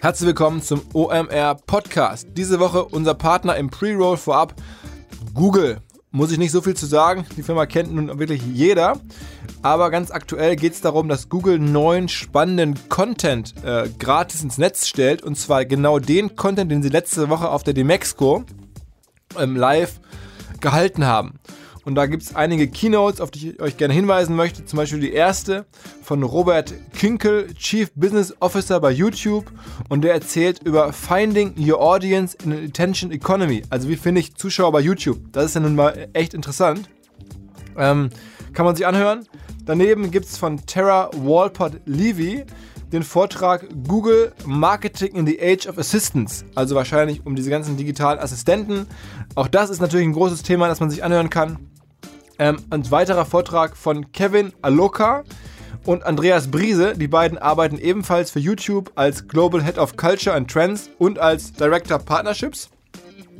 Herzlich willkommen zum OMR Podcast. Diese Woche unser Partner im Pre-Roll vorab, Google. Muss ich nicht so viel zu sagen, die Firma kennt nun wirklich jeder. Aber ganz aktuell geht es darum, dass Google neuen spannenden Content äh, gratis ins Netz stellt. Und zwar genau den Content, den sie letzte Woche auf der Demexco ähm, live gehalten haben. Und da gibt es einige Keynotes, auf die ich euch gerne hinweisen möchte. Zum Beispiel die erste von Robert Kinkel, Chief Business Officer bei YouTube. Und der erzählt über Finding Your Audience in an Attention Economy. Also wie finde ich Zuschauer bei YouTube? Das ist ja nun mal echt interessant. Ähm, kann man sich anhören. Daneben gibt es von Tara Walpott Levy den Vortrag Google Marketing in the Age of Assistance. Also wahrscheinlich um diese ganzen digitalen Assistenten. Auch das ist natürlich ein großes Thema, das man sich anhören kann. Ähm, ein weiterer Vortrag von Kevin Aloka und Andreas Briese. Die beiden arbeiten ebenfalls für YouTube als Global Head of Culture and Trends und als Director Partnerships.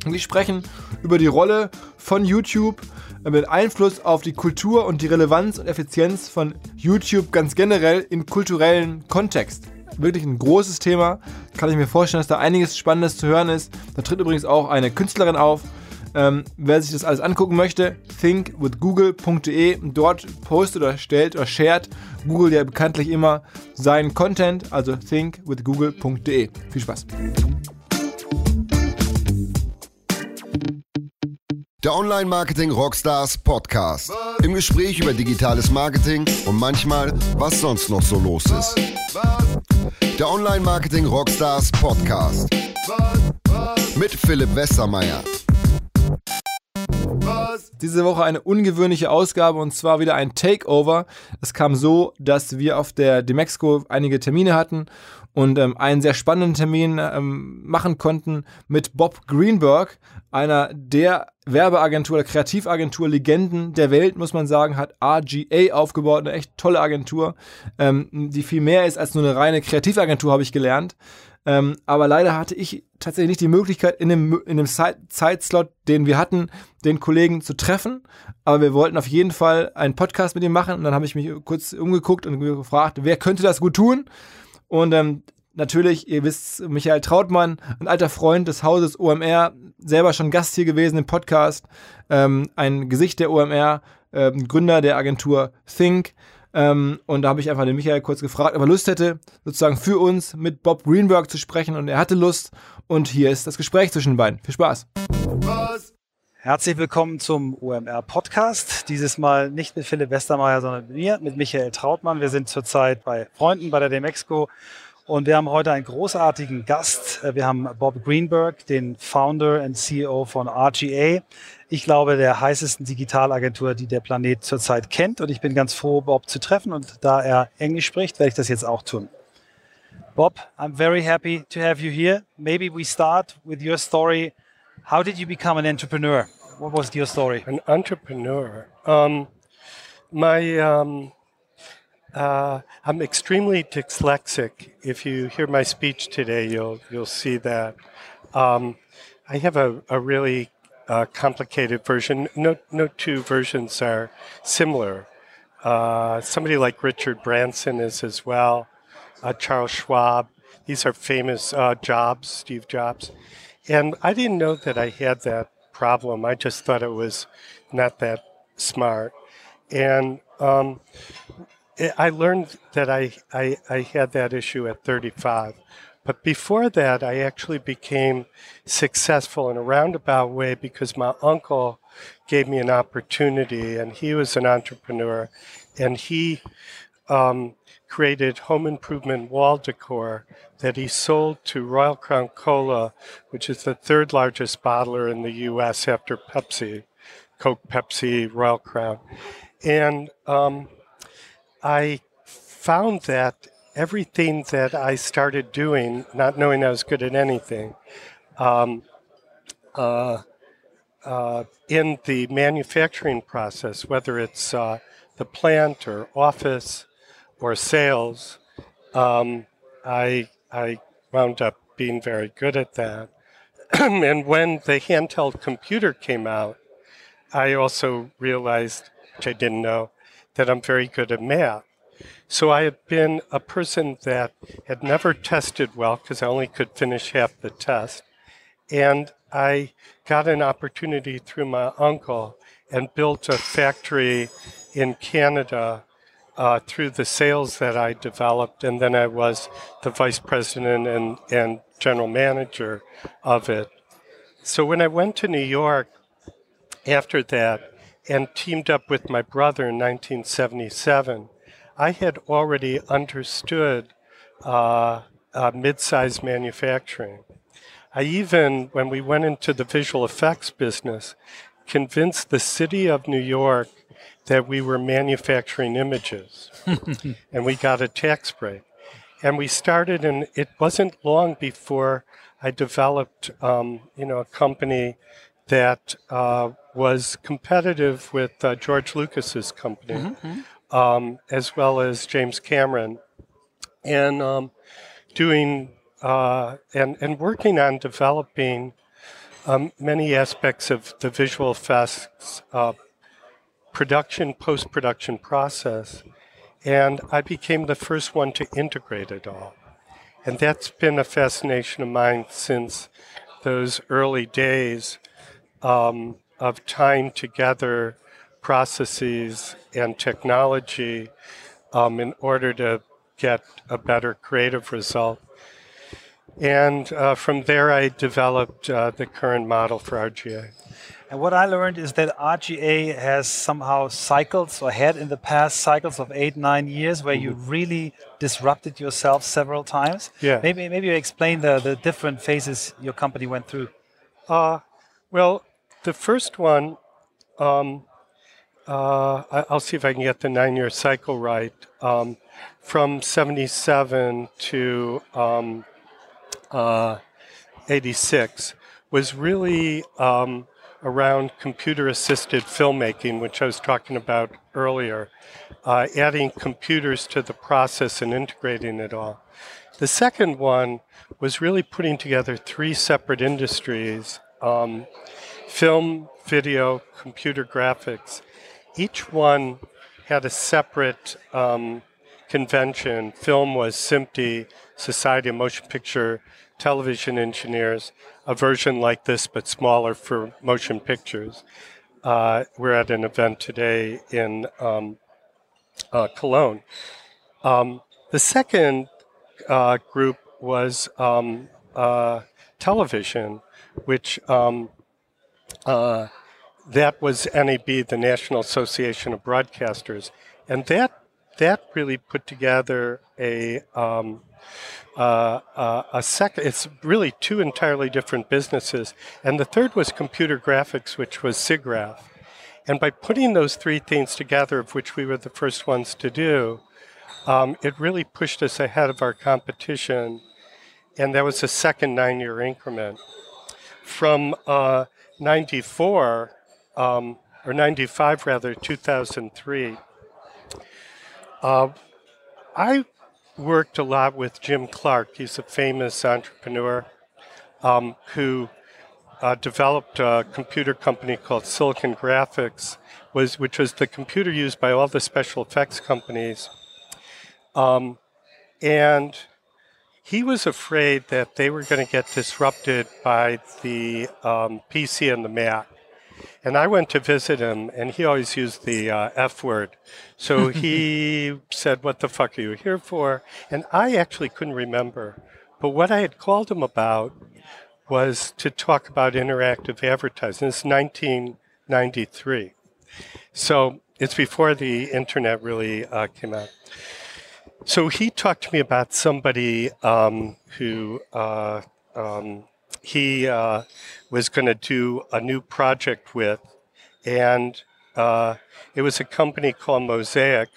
Die sprechen über die Rolle von YouTube mit Einfluss auf die Kultur und die Relevanz und Effizienz von YouTube ganz generell im kulturellen Kontext. Wirklich ein großes Thema. Kann ich mir vorstellen, dass da einiges Spannendes zu hören ist. Da tritt übrigens auch eine Künstlerin auf, ähm, wer sich das alles angucken möchte, thinkwithgoogle.de. Dort postet oder stellt oder shared Google ja bekanntlich immer seinen Content, also thinkwithgoogle.de. Viel Spaß. Der Online-Marketing Rockstars Podcast. Im Gespräch über digitales Marketing und manchmal, was sonst noch so los ist. Der Online-Marketing Rockstars Podcast. Mit Philipp Westermeier. Diese Woche eine ungewöhnliche Ausgabe und zwar wieder ein Takeover. Es kam so, dass wir auf der Demexco einige Termine hatten und ähm, einen sehr spannenden Termin ähm, machen konnten mit Bob Greenberg, einer der Werbeagentur oder Kreativagentur-Legenden der Welt, muss man sagen, hat RGA aufgebaut, eine echt tolle Agentur, ähm, die viel mehr ist als nur eine reine Kreativagentur, habe ich gelernt. Ähm, aber leider hatte ich tatsächlich nicht die Möglichkeit, in dem, in dem Zeitslot, den wir hatten, den Kollegen zu treffen. Aber wir wollten auf jeden Fall einen Podcast mit ihm machen. Und dann habe ich mich kurz umgeguckt und gefragt, wer könnte das gut tun? Und ähm, natürlich, ihr wisst, Michael Trautmann, ein alter Freund des Hauses OMR, selber schon Gast hier gewesen im Podcast, ähm, ein Gesicht der OMR, ähm, Gründer der Agentur Think. Ähm, und da habe ich einfach den Michael kurz gefragt, ob er Lust hätte, sozusagen für uns mit Bob Greenberg zu sprechen. Und er hatte Lust. Und hier ist das Gespräch zwischen den beiden. Viel Spaß. Was? Herzlich willkommen zum OMR Podcast. Dieses Mal nicht mit Philipp Westermeier, sondern mit mir, mit Michael Trautmann. Wir sind zurzeit bei Freunden bei der Demexco und wir haben heute einen großartigen Gast. Wir haben Bob Greenberg, den Founder und CEO von RGA. Ich glaube, der heißesten Digitalagentur, die der Planet zurzeit kennt. Und ich bin ganz froh, Bob zu treffen. Und da er Englisch spricht, werde ich das jetzt auch tun. Bob, I'm very happy to have you here. Maybe we start with your story. How did you become an entrepreneur? What was your story? An entrepreneur. Um, my um, Uh, I'm extremely dyslexic. If you hear my speech today, you'll you'll see that. Um, I have a, a really uh, complicated version. No, no two versions are similar. Uh, somebody like Richard Branson is as well. Uh, Charles Schwab. These are famous uh, Jobs, Steve Jobs. And I didn't know that I had that problem. I just thought it was not that smart. And um, I learned that I, I, I had that issue at 35. But before that, I actually became successful in a roundabout way because my uncle gave me an opportunity, and he was an entrepreneur, and he um, created home improvement wall decor that he sold to Royal Crown Cola, which is the third largest bottler in the U.S. after Pepsi, Coke, Pepsi, Royal Crown, and um, I found that everything that I started doing, not knowing I was good at anything, um, uh, uh, in the manufacturing process, whether it's uh, the plant or office or sales, um, I, I wound up being very good at that. and when the handheld computer came out, I also realized, which I didn't know, that I'm very good at math. So I had been a person that had never tested well because I only could finish half the test. And I got an opportunity through my uncle and built a factory in Canada uh, through the sales that I developed. And then I was the vice president and, and general manager of it. So when I went to New York after that and teamed up with my brother in 1977, I had already understood uh, uh, mid sized manufacturing. I even, when we went into the visual effects business, convinced the city of New York that we were manufacturing images. and we got a tax break. And we started, and it wasn't long before I developed, um, you know, a company that uh, was competitive with uh, George Lucas's company, mm-hmm. um, as well as James Cameron, and um, doing uh, and and working on developing um, many aspects of the visual effects uh, production post production process, and I became the first one to integrate it all, and that's been a fascination of mine since those early days. Um, of tying together processes and technology um, in order to get a better creative result. And uh, from there, I developed uh, the current model for RGA. And what I learned is that RGA has somehow cycles or had in the past cycles of eight, nine years where mm-hmm. you really disrupted yourself several times. Yeah. Maybe, maybe you explain the, the different phases your company went through. Uh, well, the first one, um, uh, I'll see if I can get the nine year cycle right. Um, from 77 to um, uh, 86 was really um, around computer assisted filmmaking, which I was talking about earlier, uh, adding computers to the process and integrating it all. The second one was really putting together three separate industries um, film, video, computer graphics. Each one had a separate um, convention. Film was SMPTE, Society of Motion Picture Television Engineers, a version like this but smaller for motion pictures. Uh, we're at an event today in um, uh, Cologne. Um, the second uh, group was um, uh, television, which um, uh, that was NAB, the National Association of Broadcasters, and that that really put together a um, uh, uh, a second. It's really two entirely different businesses, and the third was computer graphics, which was SIGGRAPH. And by putting those three things together, of which we were the first ones to do, um, it really pushed us ahead of our competition. And that was a second nine-year increment. From uh, 94, um, or 95 rather, 2003, uh, I worked a lot with Jim Clark. He's a famous entrepreneur um, who uh, developed a computer company called Silicon Graphics, was, which was the computer used by all the special effects companies. Um, and he was afraid that they were going to get disrupted by the um, PC and the Mac. And I went to visit him, and he always used the uh, F word. So he said, What the fuck are you here for? And I actually couldn't remember. But what I had called him about was to talk about interactive advertising. It's 1993. So it's before the internet really uh, came out. So he talked to me about somebody um, who uh, um, he uh, was going to do a new project with, and uh, it was a company called Mosaic,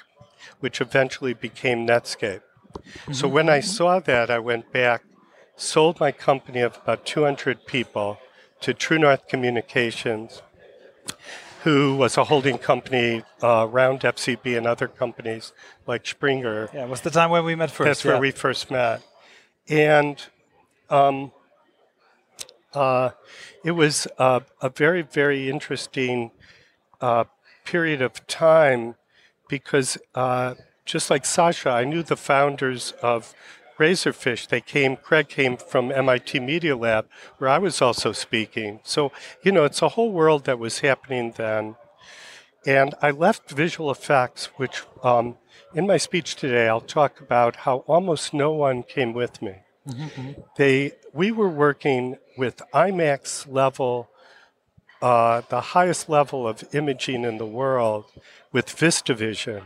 which eventually became Netscape. Mm-hmm. So when I saw that, I went back, sold my company of about 200 people to True North Communications, who was a holding company uh, around FCB and other companies like Springer. Yeah, it was the time when we met first. That's yeah. where we first met. And um, uh, it was uh, a very, very interesting uh, period of time because uh, just like Sasha, I knew the founders of Razorfish. They came, Craig came from MIT Media Lab, where I was also speaking. So, you know, it's a whole world that was happening then. And I left visual effects, which um, in my speech today, I'll talk about how almost no one came with me. Mm-hmm. They, we were working with IMAX level, uh, the highest level of imaging in the world, with VistaVision.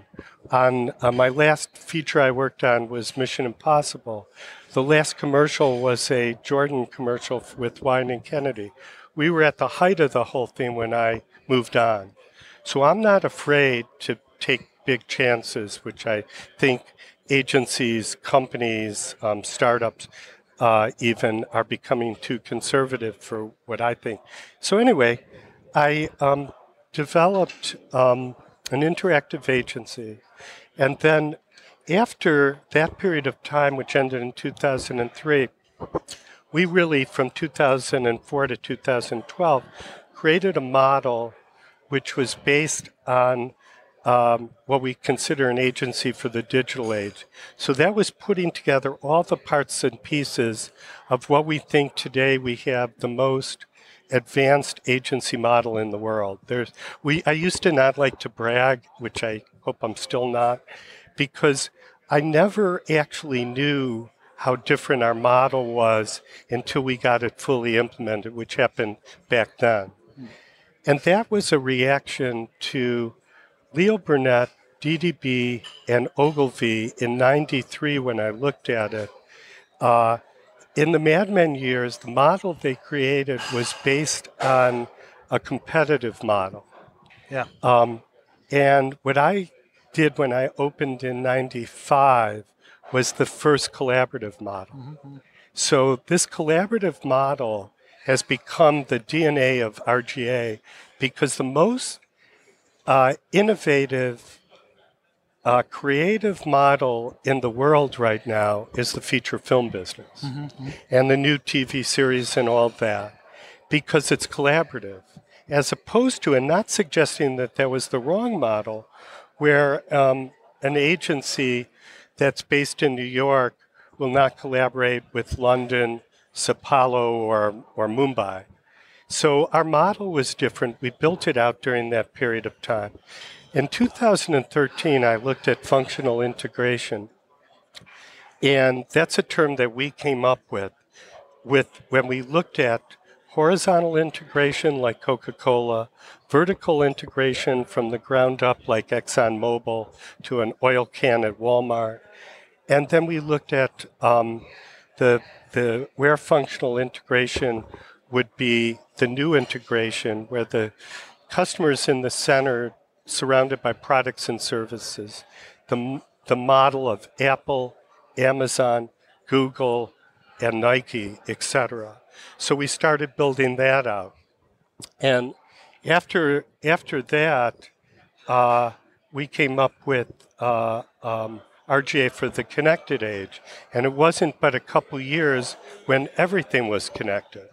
On uh, my last feature I worked on was Mission Impossible. The last commercial was a Jordan commercial with Wieden and Kennedy. We were at the height of the whole thing when I moved on. So I'm not afraid to take big chances, which I think agencies, companies, um, startups uh, even are becoming too conservative for what I think. So, anyway, I um, developed um, an interactive agency. And then, after that period of time, which ended in 2003, we really, from 2004 to 2012, created a model which was based on um, what we consider an agency for the digital age. So that was putting together all the parts and pieces of what we think today we have the most advanced agency model in the world. There's, we, I used to not like to brag, which I hope I'm still not, because I never actually knew how different our model was until we got it fully implemented, which happened back then. And that was a reaction to Leo Burnett, DDB, and Ogilvy in 93 when I looked at it. Uh, in the Mad Men years, the model they created was based on a competitive model. Yeah. Um, and what I did when I opened in 95 was the first collaborative model. Mm-hmm. So this collaborative model has become the DNA of RGA because the most uh, innovative, uh, creative model in the world right now is the feature film business mm-hmm. and the new TV series and all that because it's collaborative. As opposed to, and not suggesting that that was the wrong model, where um, an agency that's based in New York will not collaborate with London, Sao Paulo, or, or Mumbai. So our model was different. We built it out during that period of time. In 2013, I looked at functional integration. And that's a term that we came up with, with when we looked at horizontal integration like Coca-Cola, vertical integration from the ground up like ExxonMobil to an oil can at Walmart. And then we looked at um, the, the where functional integration would be the new integration where the customer is in the center, surrounded by products and services. The, the model of Apple, Amazon, Google, and Nike, etc. So we started building that out. And after, after that, uh, we came up with uh, um, RGA for the connected age. And it wasn't but a couple years when everything was connected.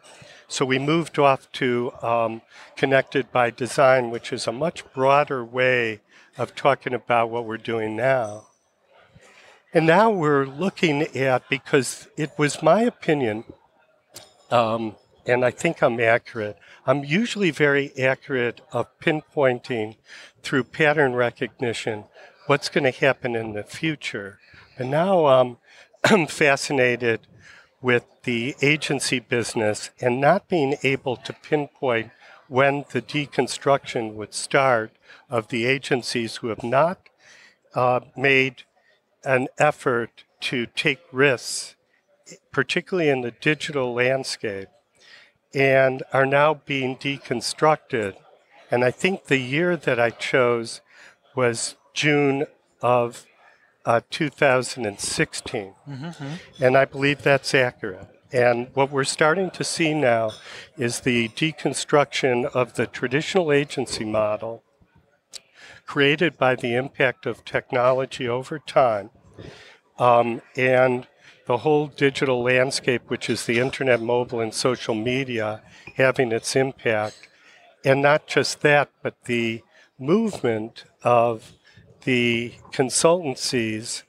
So we moved off to um, Connected by Design, which is a much broader way of talking about what we're doing now. And now we're looking at, because it was my opinion, um, and I think I'm accurate, I'm usually very accurate of pinpointing through pattern recognition what's going to happen in the future. And now I'm fascinated with the agency business and not being able to pinpoint when the deconstruction would start of the agencies who have not uh, made an effort to take risks, particularly in the digital landscape, and are now being deconstructed. And I think the year that I chose was June of uh, 2016. Mm-hmm. And I believe that's accurate. And what we're starting to see now is the deconstruction of the traditional agency model created by the impact of technology over time um, and the whole digital landscape, which is the internet, mobile, and social media, having its impact. And not just that, but the movement of the consultancies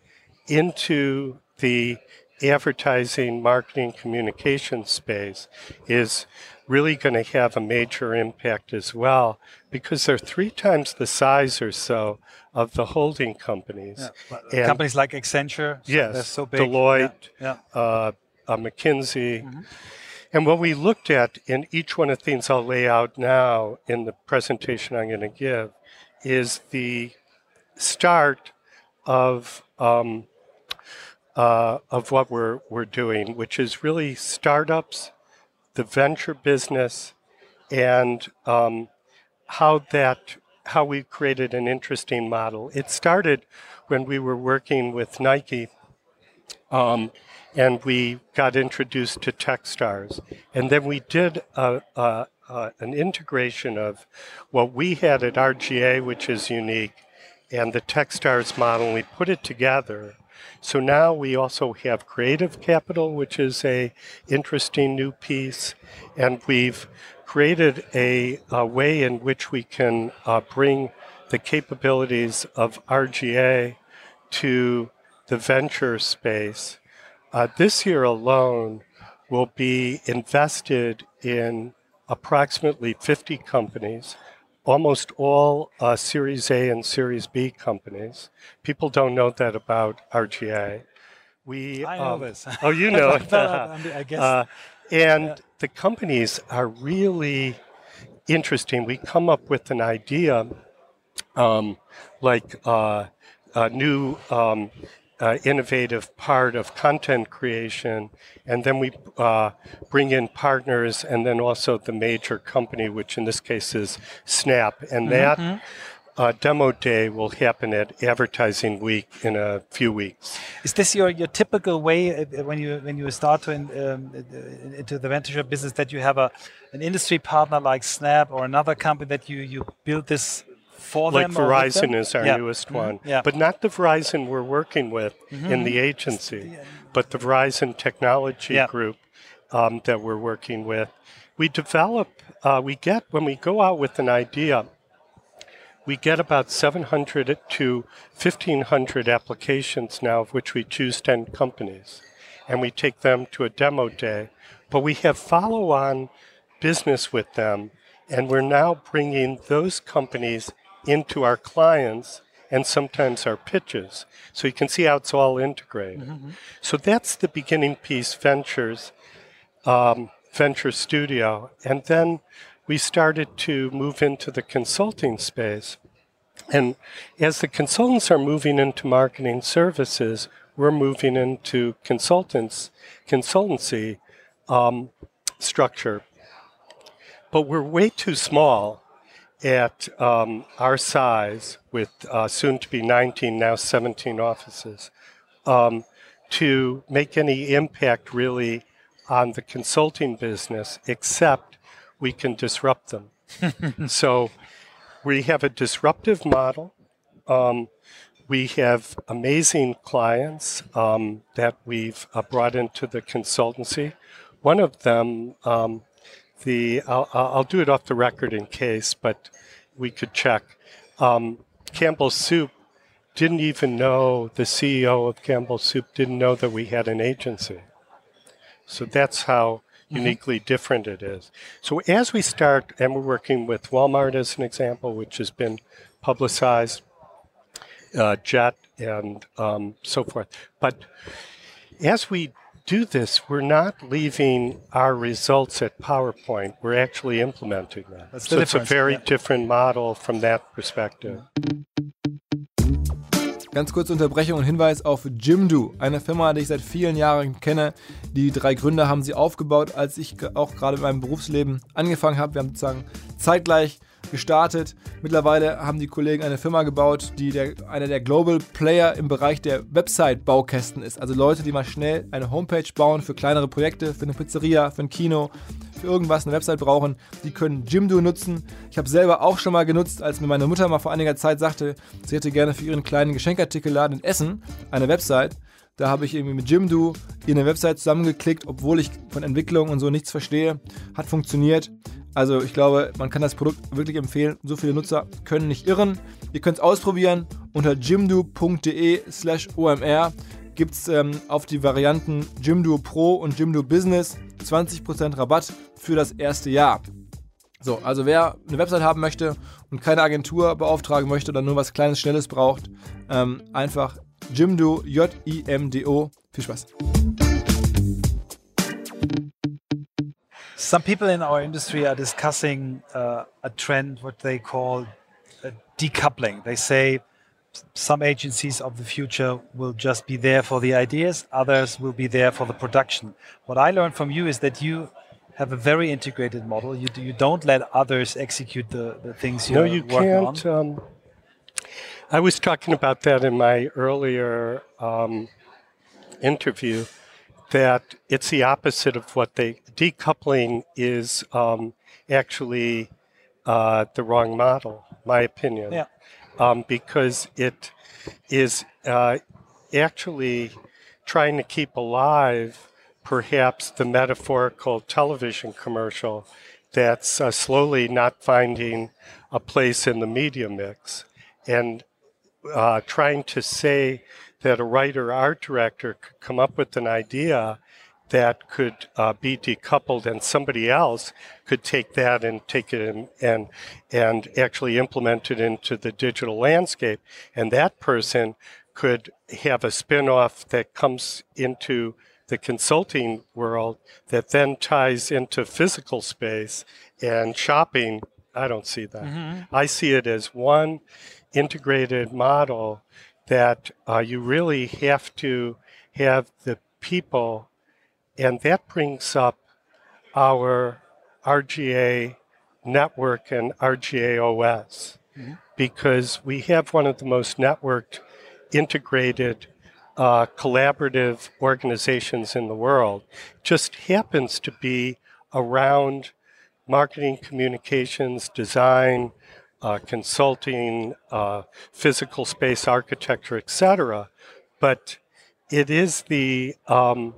into the advertising, marketing, communication space is really going to have a major impact as well because they're three times the size or so of the holding companies. Yeah. And companies like Accenture, yes, so big. Deloitte, yeah. Yeah. Uh, uh, McKinsey. Mm-hmm. And what we looked at in each one of the things I'll lay out now in the presentation I'm going to give is the start of um, uh, of what we're we're doing, which is really startups, the venture business, and um, how that how we created an interesting model. It started when we were working with Nike, um, and we got introduced to TechStars, and then we did a, a, a, an integration of what we had at RGA, which is unique, and the TechStars model. We put it together. So now we also have Creative Capital, which is a interesting new piece, and we've created a, a way in which we can uh, bring the capabilities of RGA to the venture space. Uh, this year alone will be invested in approximately 50 companies, almost all uh, Series A and Series B companies. People don't know that about RGA. We, I know um, this. Oh, you know it. I guess. Uh, and yeah. the companies are really interesting. We come up with an idea um, like uh, a new um, uh, innovative part of content creation, and then we uh, bring in partners, and then also the major company, which in this case is Snap, and mm-hmm. that. Uh, demo day will happen at Advertising Week in a few weeks. Is this your, your typical way uh, when you when you start to in, um, into the venture business that you have a an industry partner like Snap or another company that you you build this for like them? Verizon is our yeah. newest mm-hmm. one, yeah. but not the Verizon we're working with mm-hmm. in the agency, but the Verizon Technology yeah. Group um, that we're working with. We develop, uh, we get when we go out with an idea. We get about 700 to 1,500 applications now, of which we choose 10 companies. And we take them to a demo day. But we have follow on business with them. And we're now bringing those companies into our clients and sometimes our pitches. So you can see how it's all integrated. Mm-hmm. So that's the beginning piece, ventures, um, venture studio. And then we started to move into the consulting space. And as the consultants are moving into marketing services, we're moving into consultants, consultancy um, structure. But we're way too small at um, our size, with uh, soon to be 19, now 17 offices, um, to make any impact really on the consulting business, except we can disrupt them. so we have a disruptive model. Um, we have amazing clients um, that we've uh, brought into the consultancy. One of them um, the I'll, I'll do it off the record in case, but we could check. Um, Campbell Soup didn't even know the CEO of Campbell Soup didn't know that we had an agency. So that's how mm-hmm. uniquely mm-hmm. different it is. So as we start, and we're working with Walmart as an example, which has been publicized, uh, Jet, and um, so forth. But as we do this, we're not leaving our results at PowerPoint. We're actually implementing them. That's so it's a very yeah. different model from that perspective. Ganz kurze Unterbrechung und Hinweis auf Jimdo, eine Firma, die ich seit vielen Jahren kenne. Die drei Gründer haben sie aufgebaut, als ich auch gerade in meinem Berufsleben angefangen habe. Wir haben sozusagen zeitgleich gestartet. Mittlerweile haben die Kollegen eine Firma gebaut, die der, einer der Global Player im Bereich der Website-Baukästen ist. Also Leute, die mal schnell eine Homepage bauen für kleinere Projekte, für eine Pizzeria, für ein Kino, für irgendwas eine Website brauchen, die können Jimdo nutzen. Ich habe selber auch schon mal genutzt, als mir meine Mutter mal vor einiger Zeit sagte, sie hätte gerne für ihren kleinen Geschenkartikelladen in Essen eine Website. Da habe ich irgendwie mit Jimdo eine Website zusammengeklickt, obwohl ich von Entwicklung und so nichts verstehe. Hat funktioniert. Also ich glaube, man kann das Produkt wirklich empfehlen. So viele Nutzer können nicht irren. Ihr könnt es ausprobieren unter jimdo.de slash omr gibt es ähm, auf die Varianten Jimdo Pro und Jimdo Business 20% Rabatt für das erste Jahr. So, also wer eine Website haben möchte und keine Agentur beauftragen möchte oder nur was Kleines, Schnelles braucht, ähm, einfach Jimdo, J-I-M-D-O. Viel Spaß. Some people in our industry are discussing uh, a trend, what they call uh, decoupling. They say some agencies of the future will just be there for the ideas, others will be there for the production. What I learned from you is that you have a very integrated model. You, you don't let others execute the, the things you're no, you working can't. on. Um, I was talking about that in my earlier um, interview. That it's the opposite of what they decoupling is um, actually uh, the wrong model, my opinion. Yeah. Um, because it is uh, actually trying to keep alive perhaps the metaphorical television commercial that's uh, slowly not finding a place in the media mix. And uh, trying to say that a writer art director could come up with an idea that could uh, be decoupled and somebody else could take that and take it in, and and actually implement it into the digital landscape. And that person could have a spin-off that comes into the consulting world that then ties into physical space and shopping. I don't see that. I see it as one integrated model that uh, you really have to have the people, and that brings up our RGA network and RGA OS because we have one of the most networked, integrated, uh, collaborative organizations in the world. Just happens to be around marketing, communications, design, uh, consulting, uh, physical space architecture, etc. But it is the um,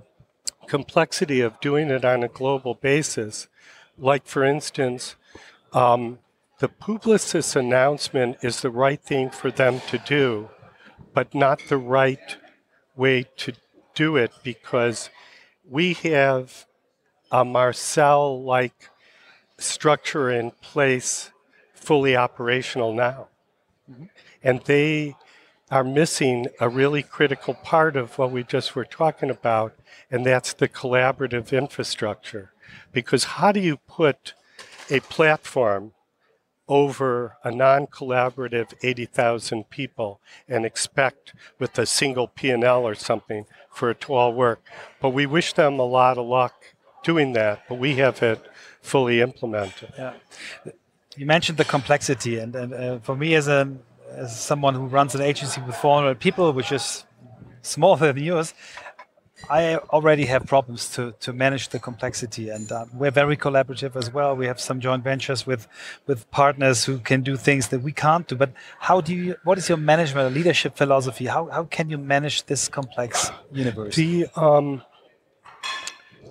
complexity of doing it on a global basis. Like, for instance, um, the Publicis announcement is the right thing for them to do, but not the right way to do it because we have a Marcel like structure in place fully operational now. And they are missing a really critical part of what we just were talking about, and that's the collaborative infrastructure. Because how do you put a platform over a non-collaborative 80,000 people and expect with a single P&L or something for it to all work? But we wish them a lot of luck doing that, but we have it fully implemented. Yeah. You mentioned the complexity, and, and uh, for me, as a as someone who runs an agency with 400 people, which is smaller than yours, I already have problems to, to manage the complexity, and uh, we're very collaborative as well. We have some joint ventures with with partners who can do things that we can't do. But how do you? What is your management leadership philosophy? How how can you manage this complex universe? The um,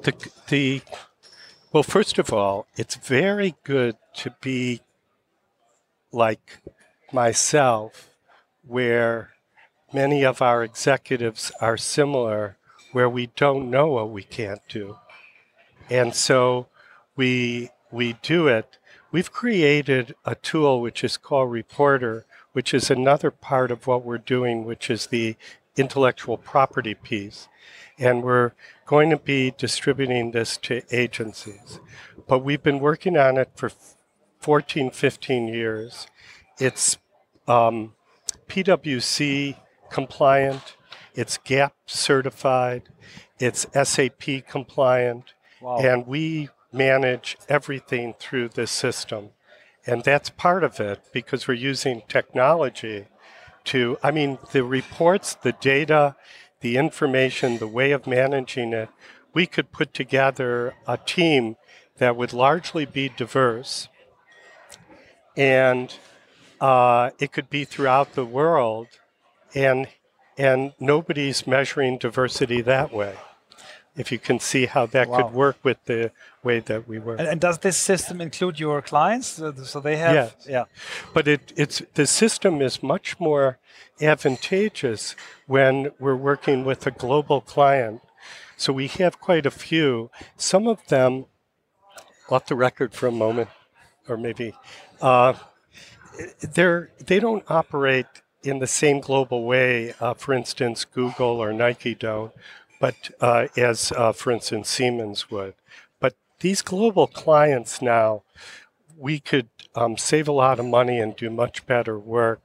the the well, first of all, it's very good to be like myself, where many of our executives are similar, where we don't know what we can't do, and so we we do it. We've created a tool which is called Reporter, which is another part of what we're doing, which is the intellectual property piece. And we're going to be distributing this to agencies. But we've been working on it for 14, 15 years. It's um, PwC compliant, it's GAAP certified, it's SAP compliant, Wow. and we manage everything through this system. And that's part of it because we're using technology to, I mean, the reports, the data, the information, the way of managing it, we could put together a team that would largely be diverse. And uh, it could be throughout the world, and, and nobody's measuring diversity that way. If you can see how that Wow. could work with the way that we work. And, and does this system include your clients? So, they have, Yes. yeah. But it, it's the system is much more advantageous when we're working with a global client. So we have quite a few. Some of them, off the record for a moment, or maybe, uh, they're they don't operate in the same global way. Uh, for instance, Google or Nike don't, but uh, as uh, for instance Siemens would. But these global clients now, we could um, save a lot of money and do much better work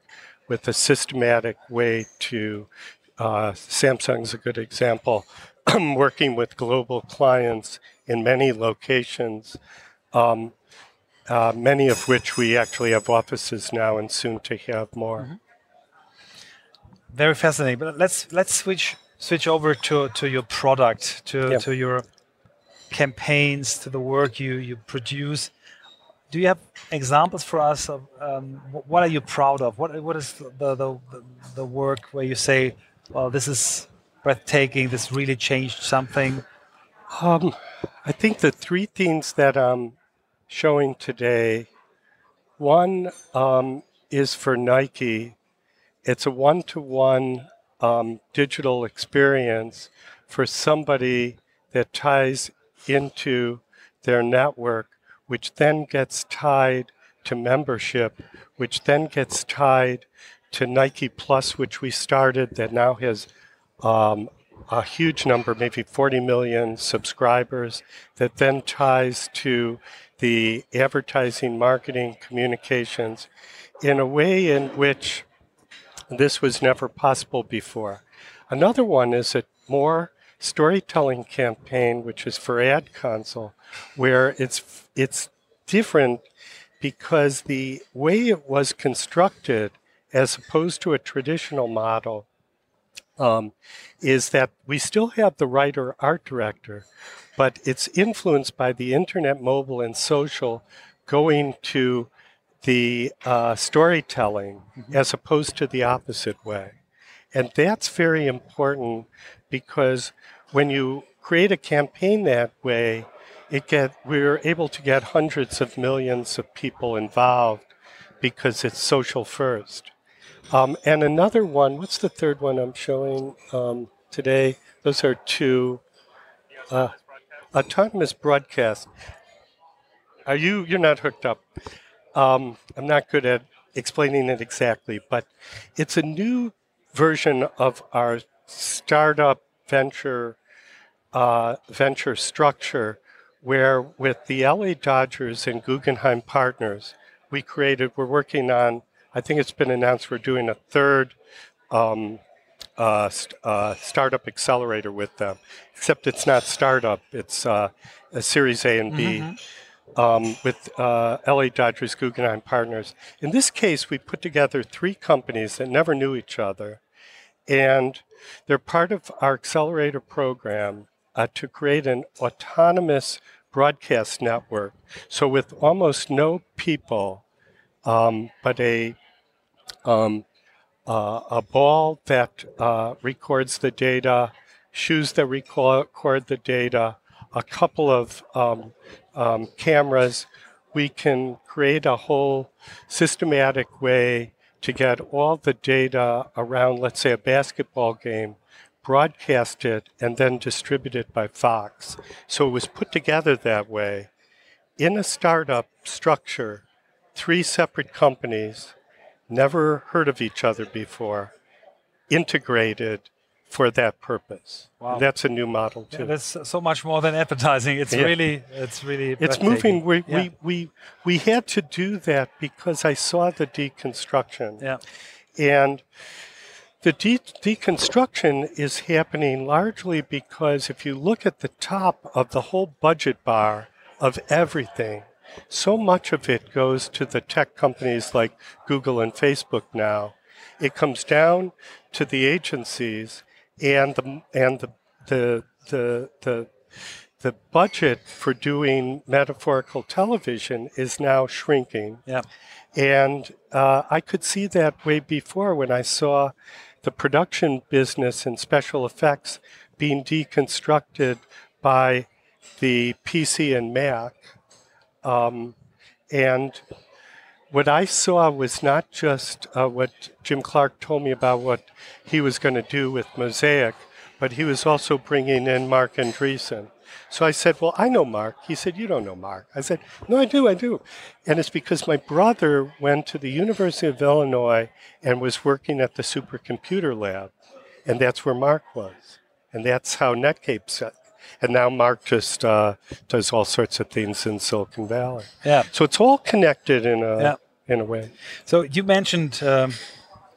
with a systematic way to. Uh, Samsung's a good example. working with global clients in many locations, um, uh, many of which we actually have offices now and soon to have more. Very fascinating. But let's let's switch switch over to, to your product, to, Yeah. to your campaigns, to the work you, you produce. Do you have examples for us of um, what are you proud of? What what is the, the the work where you say, well, this is breathtaking. This really changed something. Um, I think the three themes that I'm showing today one um, is for Nike, it's a one to one digital experience for somebody that ties into their network, which then gets tied to membership, which then gets tied to Nike Plus, which we started that now has um, a huge number, maybe 40 million subscribers, that then ties to the advertising, marketing, communications in a way in which this was never possible before. Another one is a more storytelling campaign, which is for Ad Council, where it's it's different because the way it was constructed, as opposed to a traditional model, um, is that we still have the writer art director, but it's influenced by the internet, mobile, and social going to the uh, storytelling as opposed to the opposite way. And that's very important because when you create a campaign that way, it get we're able to get hundreds of millions of people involved because it's social first. Um, and another one, what's the third one I'm showing um, today? Those are two. Uh, autonomous broadcast. Are you? You're not hooked up. Um, I'm not good at explaining it exactly, but it's a new version of our startup venture uh, venture structure, where with the LA Dodgers and Guggenheim Partners, we created. We're working on. I think it's been announced we're doing a third um, uh, st- uh, startup accelerator with them. Except it's not startup; it's uh, a Series A and B um, with uh, LA Dodgers Guggenheim Partners. In this case, we put together three companies that never knew each other, and they're part of our accelerator program uh, to create an autonomous broadcast network. So, with almost no people, um, but a um, uh, a ball that uh, records the data, shoes that record the data, a couple of um, um, cameras, we can create a whole systematic way to get all the data around, let's say, a basketball game, broadcast it, and then distribute it by Fox. So it was put together that way in a startup structure, three separate companies, never heard of each other before, integrated for that purpose. Wow. That's a new model Yeah, too. that's so much more than advertising. It's Yeah. really, it's really. it's moving. We, Yeah. we, we, we had to do that because I saw the deconstruction. yeah. And the de- deconstruction is happening largely because if you look at the top of the whole budget bar of everything, so much of it goes to the tech companies like Google and Facebook now. It comes down to the agencies and the and the the the the, the budget for doing metaphorical television is now shrinking. Yeah. And uh, I could see that way before when I saw the production business and special effects being deconstructed by the PC and Mac. Um, and what I saw was not just uh, what Jim Clark told me about what he was going to do with Mosaic, but he was also bringing in Marc Andreessen. So I said, Well, I know Marc. He said, You don't know Marc. I said, No, I do, I do. And it's because my brother went to the University of Illinois and was working at the supercomputer lab. And that's where Marc was. And that's how Netscape set. And now Marc just uh, does all sorts of things in Silicon Valley. Yeah. So it's all connected in a, Yeah. in a way. So you mentioned um,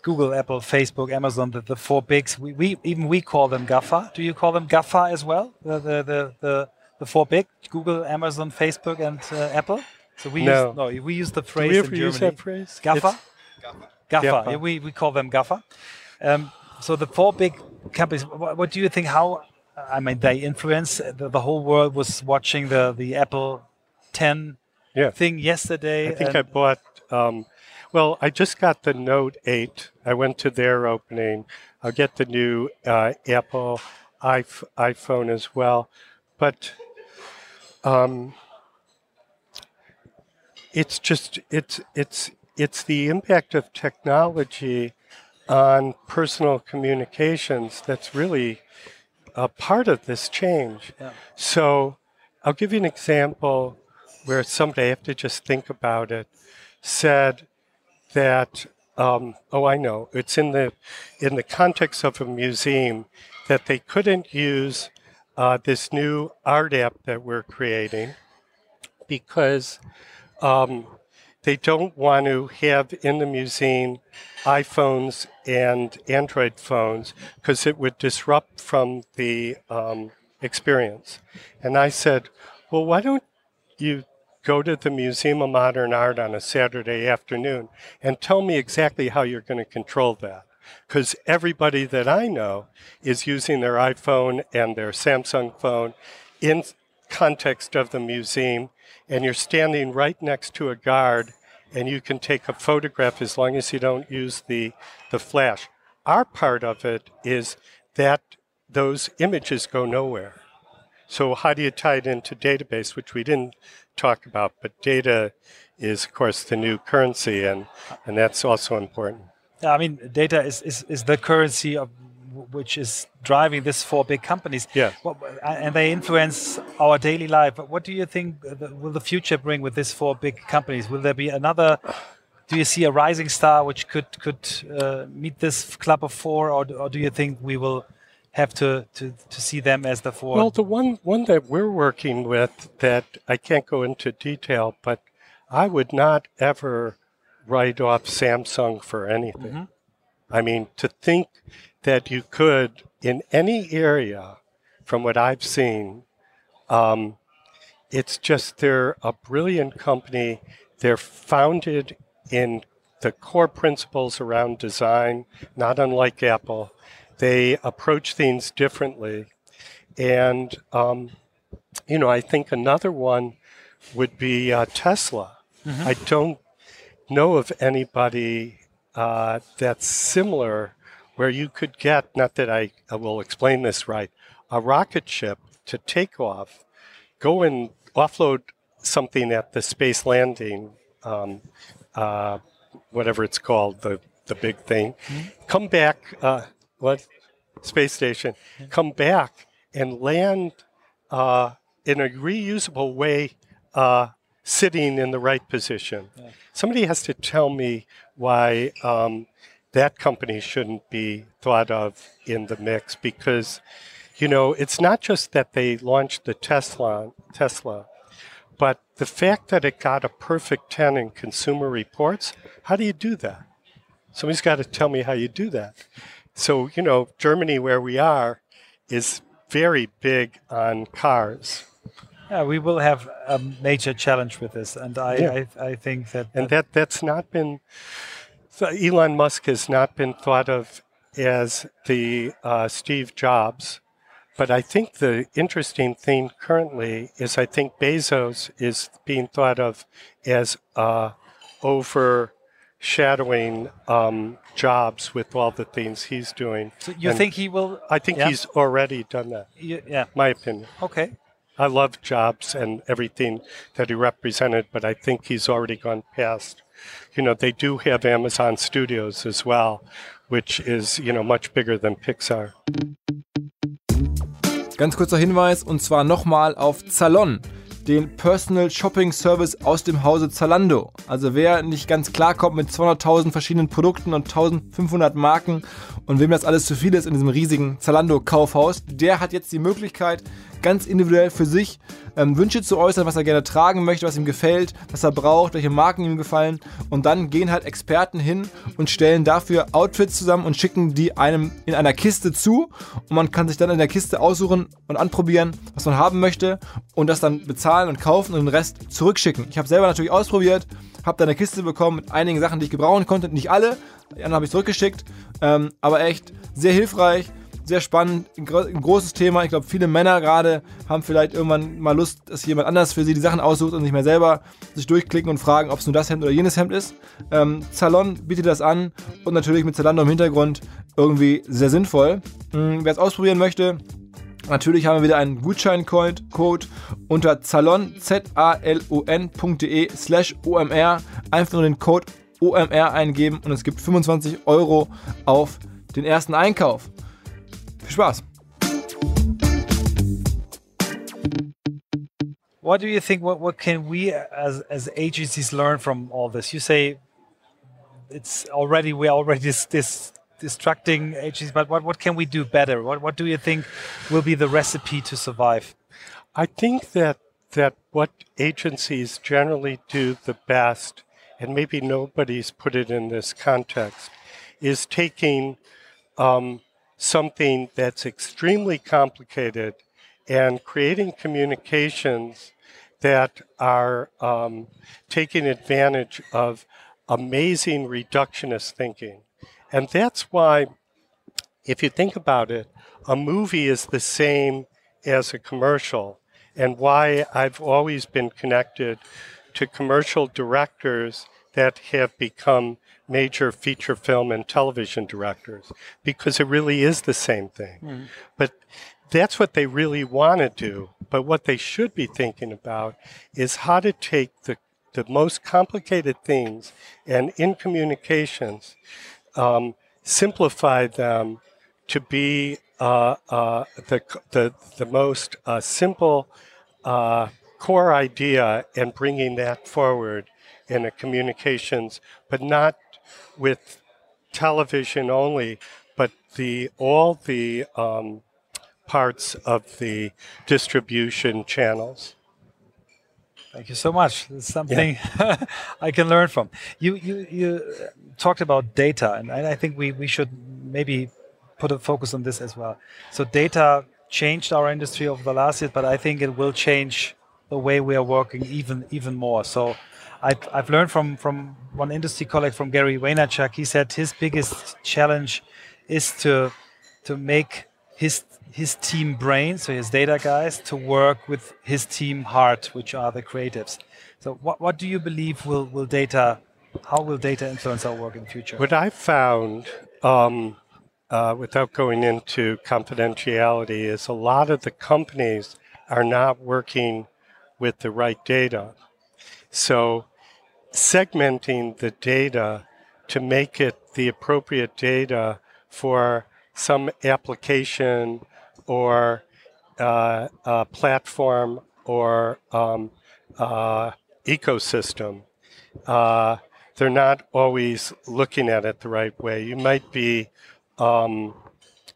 Google, Apple, Facebook, Amazon, the, the four bigs. We, we even we call them GAFA. Do you call them GAFA as well? The the the, the, the four big Google, Amazon, Facebook, and uh, Apple. So we No. use no, we use the Do phrase we in ever Germany. use that phrase? GAFA. GAFA. GAFA. Yeah, we, we call them GAFA. Um, so the four big companies. What, what do you think? How I mean, they influence the, the whole world was watching the the Apple 10 Yeah. thing yesterday. I think I bought. Um, well, I just got the Note 8. I went to their opening. I'll get the new uh, Apple iP- iPhone as well. But um, it's just it's it's it's the impact of technology on personal communications that's really a part of this change. Yeah. So I'll give you an example where somebody, I have to just think about it, said that, um, oh, I know, it's in the, in the context of a museum that they couldn't use uh, this new art app that we're creating because um, they don't want to have in the museum iPhones and Android phones because it would disrupt from the um, experience. And I said, well, why don't you go to the Museum of Modern Art on a Saturday afternoon and tell me exactly how you're going to control that? Because everybody that I know is using their iPhone and their Samsung phone in context of the museum, and you're standing right next to a guard, and you can take a photograph as long as you don't use the, the flash. Our part of it is that those images go nowhere. So how do you tie it into database, which we didn't talk about, but data is, of course, the new currency, and, and that's also important. I mean, data is, is, is the currency of which is driving this four big companies. Yeah. What, and they influence our daily life. But what do you think will the future bring with these four big companies? Will there be another? Do you see a rising star which could could uh, meet this club of four, or, or do you think we will have to, to, to see them as the four? Well, the one one that we're working with that I can't go into detail, but I would not ever write off Samsung for anything. I mean, to think that you could in any area, from what I've seen, um, it's just they're a brilliant company. They're founded in the core principles around design, not unlike Apple. They approach things differently. And, um, you know, I think another one would be uh, Tesla. I don't know of anybody uh, that's similar where you could get, not that I, I will explain this right, a rocket ship to take off, go and offload something at the space landing, um, uh, whatever it's called, the, the big thing, come back, uh, what? Space station, come back and land uh, in a reusable way, uh, sitting in the right position. Somebody has to tell me why um, that company shouldn't be thought of in the mix because, you know, it's not just that they launched the Tesla, Tesla, but the fact that it got a perfect 10 in consumer reports, how do you do that? Somebody's got to tell me how you do that. So, you know, Germany, where we are, is very big on cars. yeah, we will have a major challenge with this, and I Yeah. I, I think that And that, that's not been, Elon Musk has not been thought of as the uh, Steve Jobs. But I think the interesting thing currently is I think Bezos is being thought of as uh, shadowing um, Jobs with all the things he's doing. So you And think he will? I think yeah? he's already done that. Yeah. My opinion. Okay. I love Jobs and everything that he represented, but I think he's already gone past. You know, they do have Amazon Studios as well, which is you know much bigger than Pixar. Ganz kurzer Hinweis und zwar nochmal auf Zalon, den Personal Shopping Service aus dem Hause Zalando. Also wer nicht ganz klar kommt mit 200.000 verschiedenen Produkten und 1500 Marken und wem das alles zu viel ist in diesem riesigen Zalando Kaufhaus, der hat jetzt die Möglichkeit, ganz individuell für sich ähm, Wünsche zu äußern, was er gerne tragen möchte, was ihm gefällt, was er braucht, welche Marken ihm gefallen. Und dann gehen halt Experten hin und stellen dafür Outfits zusammen und schicken die einem in einer Kiste zu. Und man kann sich dann in der Kiste aussuchen und anprobieren, was man haben möchte und das dann bezahlen und kaufen und den Rest zurückschicken. Ich habe selber natürlich ausprobiert, habe da eine Kiste bekommen mit einigen Sachen, die ich gebrauchen konnte. Nicht alle, die anderen habe ich zurückgeschickt, ähm, aber echt sehr hilfreich sehr spannend, ein, gro ein großes Thema. Ich glaube, viele Männer gerade haben vielleicht irgendwann mal Lust, dass jemand anders für sie die Sachen aussucht und nicht mehr selber sich durchklicken und fragen, ob es nur das Hemd oder jenes Hemd ist. Ähm, Zalon bietet das an und natürlich mit Zalando im Hintergrund irgendwie sehr sinnvoll. Hm, wer es ausprobieren möchte, Natürlich haben wir wieder einen Gutscheincode unter zalon, z-a-l-o-n.de slash omr. Einfach nur den Code OMR eingeben und es gibt 25 Euro auf den ersten Einkauf. Viel Spaß! What do you think? What what can we as as agencies learn from all this? You say it's already we're already this this distracting agencies, but what what can we do better? What what do you think will be the recipe to survive? I think that that what agencies generally do the best, and maybe nobody's put it in this context, is taking um, something that's extremely complicated and creating communications that are um, taking advantage of amazing reductionist thinking. And that's why, if you think about it, a movie is the same as a commercial, and why I've always been connected to commercial directors that have become major feature film and television directors because it really is the same thing. But that's what they really want to do. But what they should be thinking about is how to take the, the most complicated things and in communications, um, simplify them to be uh, uh, the, the, the most uh, simple uh, core idea and bringing that forward in a communications, but not with television only, but the all the um, parts of the distribution channels. Thank you so much. It's something I can learn from. You you you talked about data, and I I think we we should maybe put a focus on this as well. So data changed our industry over the last years, but I think it will change the way we are working even even more. So I've, I've learned from from one industry colleague from Gary Vaynerchuk. He said his biggest challenge is to to make his his team brain, so his data guys, to work with his team heart, which are the creatives. So what what do you believe will will data how will data influence our work in the future? What I found, um, uh, without going into confidentiality, is a lot of the companies are not working with the right data. So, segmenting the data to make it the appropriate data for some application or uh, platform or um, uh, ecosystem. Uh, they're not always looking at it the right way. You might be um,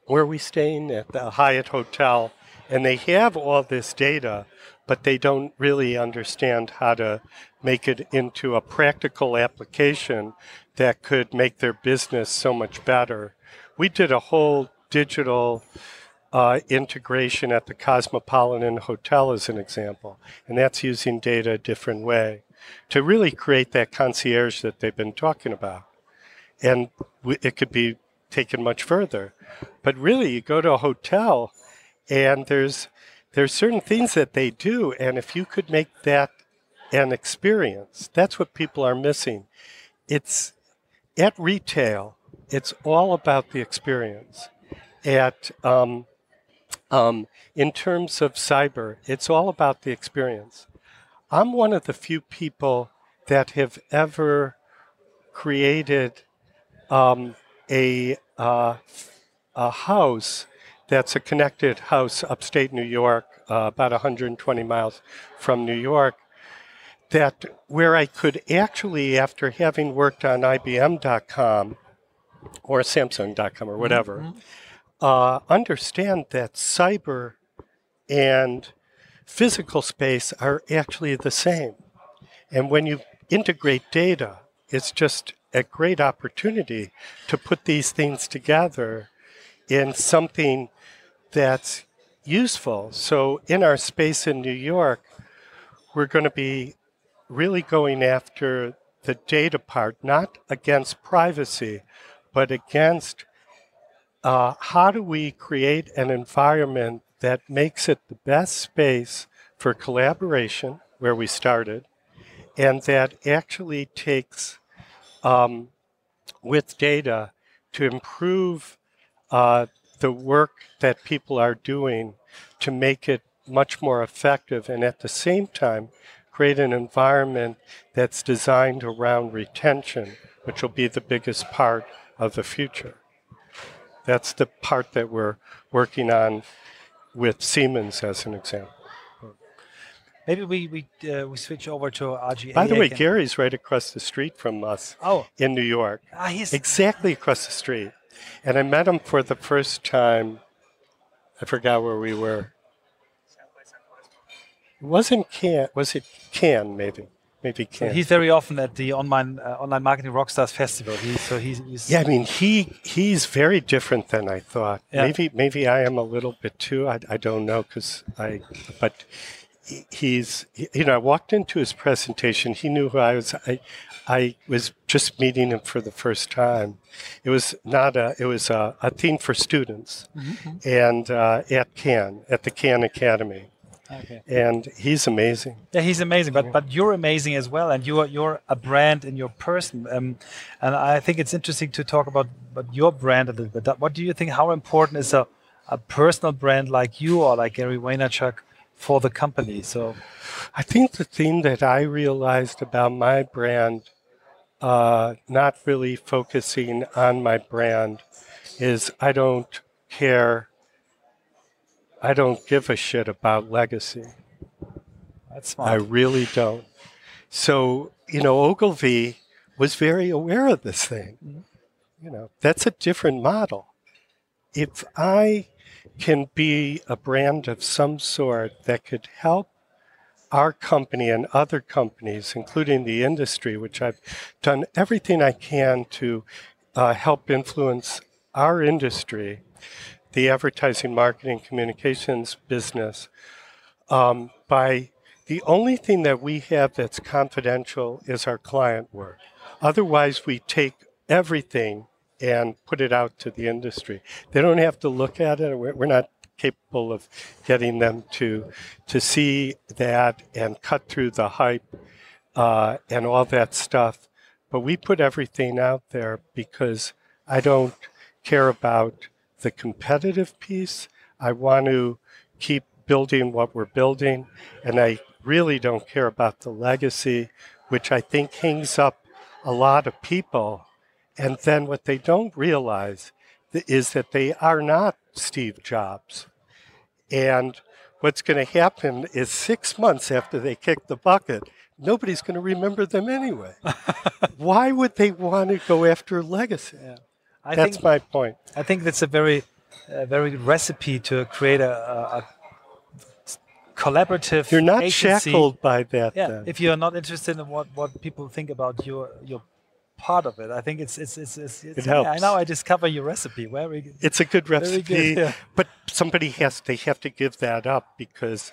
where are we staying at the Hyatt Hotel, and they have all this data, but they don't really understand how to make it into a practical application that could make their business so much better. We did a whole digital uh, integration at the Cosmopolitan Hotel, as an example, and that's using data a different way to really create that concierge that they've been talking about. And it could be taken much further. But really, you go to a hotel, and there's there's certain things that they do, and if you could make that an experience, that's what people are missing. It's at retail, it's all about the experience. At um, um, in terms of cyber, it's all about the experience. I'm one of the few people that have ever created um, a uh, a house that's a connected house upstate New York, uh, about 120 miles from New York, that where I could actually, after having worked on IBM.com or Samsung.com or whatever, mm-hmm. uh, understand that cyber and physical space are actually the same. And when you integrate data, it's just a great opportunity to put these things together in something that's useful. So, in our space in New York, we're going to be really going after the data part, not against privacy, but against uh, how do we create an environment that makes it the best space for collaboration, where we started, and that actually takes um, with data to improve uh, the work that people are doing to make it much more effective and at the same time create an environment that's designed around retention, which will be the biggest part of the future. That's the part that we're working on with Siemens as an example. Maybe we we uh, we switch over to RGA. By the way, again. Gary's right across the street from us. Oh, in New York. Ah, he's exactly across the street. And I met him for the first time. I forgot where we were. It wasn't Cannes. Was it Cannes? Maybe. Maybe Cannes. So he's very often at the online uh, online marketing rockstars festival. He, so he's, he's, Yeah, I mean he he's very different than I thought. Yeah. Maybe maybe I am a little bit too. I, I don't know because I. But he's you know I walked into his presentation. He knew who I was. I I was just meeting him for the first time. It was not a. It was a, a theme for students, mm-hmm. and uh, at Cannes at the Cannes Academy. Okay. And he's amazing. Yeah, he's amazing. But but you're amazing as well, and you're you're a brand in your person. Um, and I think it's interesting to talk about, about your brand a little bit. What do you think? How important is a a personal brand like you or like Gary Vaynerchuk for the company? So, I think the thing that I realized about my brand, uh, not really focusing on my brand, is I don't care I don't give a shit about legacy. That's smart. I really don't. So, you know, Ogilvy was very aware of this thing. Mm-hmm. You know, that's a different model. If I can be a brand of some sort that could help our company and other companies, including the industry, which I've done everything I can to uh, help influence our industry the advertising, marketing, communications business um, by the only thing that we have that's confidential is our client work. Otherwise, we take everything and put it out to the industry. They don't have to look at it. We're not capable of getting them to to see that and cut through the hype uh, and all that stuff. But we put everything out there because I don't care about the competitive piece. I want to keep building what we're building, and I really don't care about the legacy, which I think hangs up a lot of people. And then what they don't realize is that they are not Steve Jobs. And what's going to happen is six months after they kick the bucket, nobody's going to remember them anyway. Why would they want to go after legacy? Yeah. I that's think, my point. I think that's a very, very recipe to create a, a, a collaborative. You're not agency. shackled by that. Yeah, then. if you're not interested in what, what people think about your your part of it, I think it's it's it's, it's, it's it helps. I know I discover your recipe. Very, it's a good recipe, good, yeah. but somebody has they have to give that up because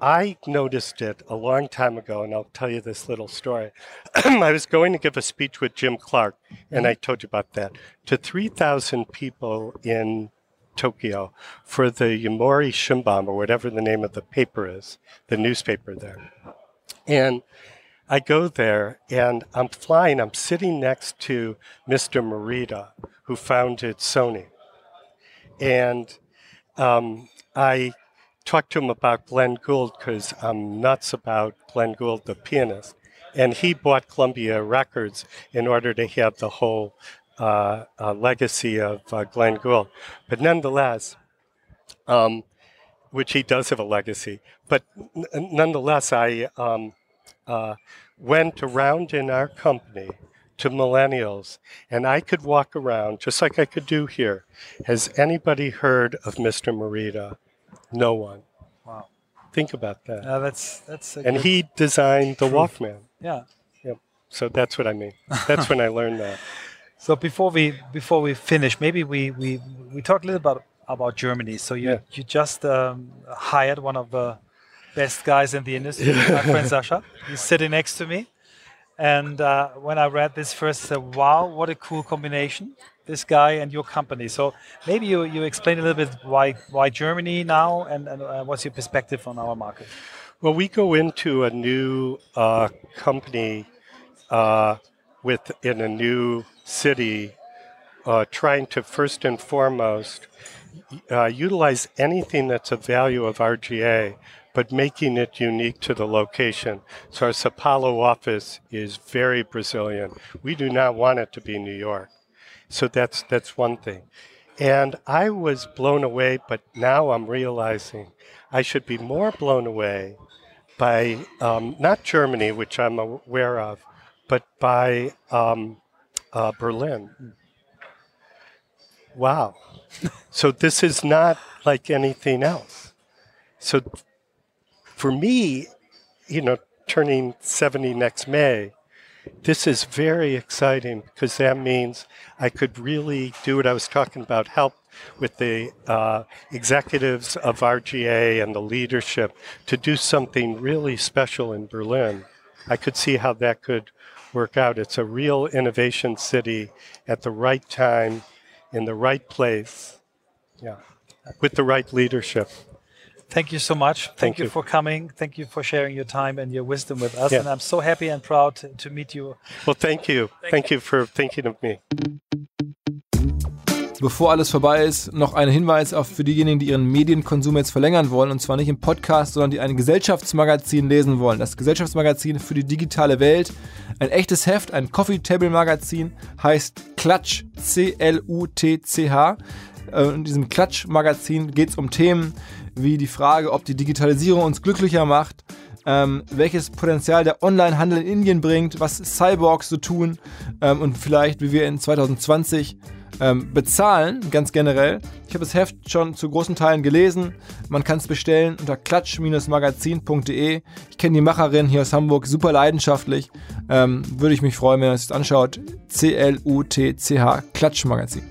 I noticed it a long time ago, and I'll tell you this little story. I was going to give a speech with Jim Clark, and mm-hmm. I told you about that, to 3,000 people in Tokyo for the Yomiuri Shimbun or whatever the name of the paper is, the newspaper there. And I go there and I'm flying. I'm sitting next to Mr. Morita, who founded Sony. And um, I talked to him about Glenn Gould because I'm nuts about Glenn Gould, the pianist. And he bought Columbia Records in order to have the whole uh, uh, legacy of uh, Glenn Gould. But nonetheless, um, which he does have a legacy. But n- nonetheless, I um, uh, went around in our company to millennials, and I could walk around just like I could do here. Has anybody heard of Mr. Morita? No one. Wow. Think about that. Uh, that's that's. and he designed the Walkman. Yeah. Yep. So that's what I mean. That's when I learned that. So before we before we finish, maybe we we we talk a little about about Germany. So you Yeah. you just um, hired one of the best guys in the industry, my friend Sasha. He's sitting next to me, and uh, when I read this first, I said, "Wow, what a cool combination! This guy and your company." So maybe you you explain a little bit why why Germany now, and, and uh, what's your perspective on our market? Well, we go into a new uh, company uh, with in a new city, uh, trying to first and foremost uh, utilize anything that's a value of RGA, but making it unique to the location. So our Sao Paulo office is very Brazilian. We do not want it to be New York. So that's that's one thing. And I was blown away, but now I'm realizing I should be more blown away by um, not Germany, which I'm aware of, but by um, uh, Berlin. Wow. so this is not like anything else. So for me, you know, turning 70 next May, this is very exciting because that means I could really do what I was talking about, help with the uh, executives of RGA and the leadership to do something really special in Berlin. I could see how that could work out. It's a real innovation city at the right time, in the right place, yeah, with the right leadership. Thank you so much. Thank, Thank you. you. for coming. Thank you for sharing your time and your wisdom with us. Yeah. And I'm so happy and proud to, to meet you. Well, thank you. Thank you for thinking of me. Bevor alles vorbei ist, noch ein Hinweis auf für diejenigen, die ihren Medienkonsum jetzt verlängern wollen, und zwar nicht im Podcast, sondern die ein Gesellschaftsmagazin lesen wollen. Das Gesellschaftsmagazin für die digitale Welt. Ein echtes Heft, ein Coffee Table Magazin, heißt Klatsch, C-L-U-T-C-H. Äh, In diesem Klatsch-Magazin geht es um Themen wie die Frage, ob die Digitalisierung uns glücklicher macht, ähm, welches Potenzial der Onlinehandel in Indien bringt, was Cyborgs so tun ähm, und vielleicht, wie wir in 2020 ähm, bezahlen, ganz generell. Ich habe das Heft schon zu großen Teilen gelesen. Man kann es bestellen unter klatsch-magazin.de. Ich kenne die Macherin hier aus Hamburg super leidenschaftlich. Ähm, würde ich mich freuen, wenn ihr es anschaut. C-L-U-T-C-H, Klatsch-Magazin.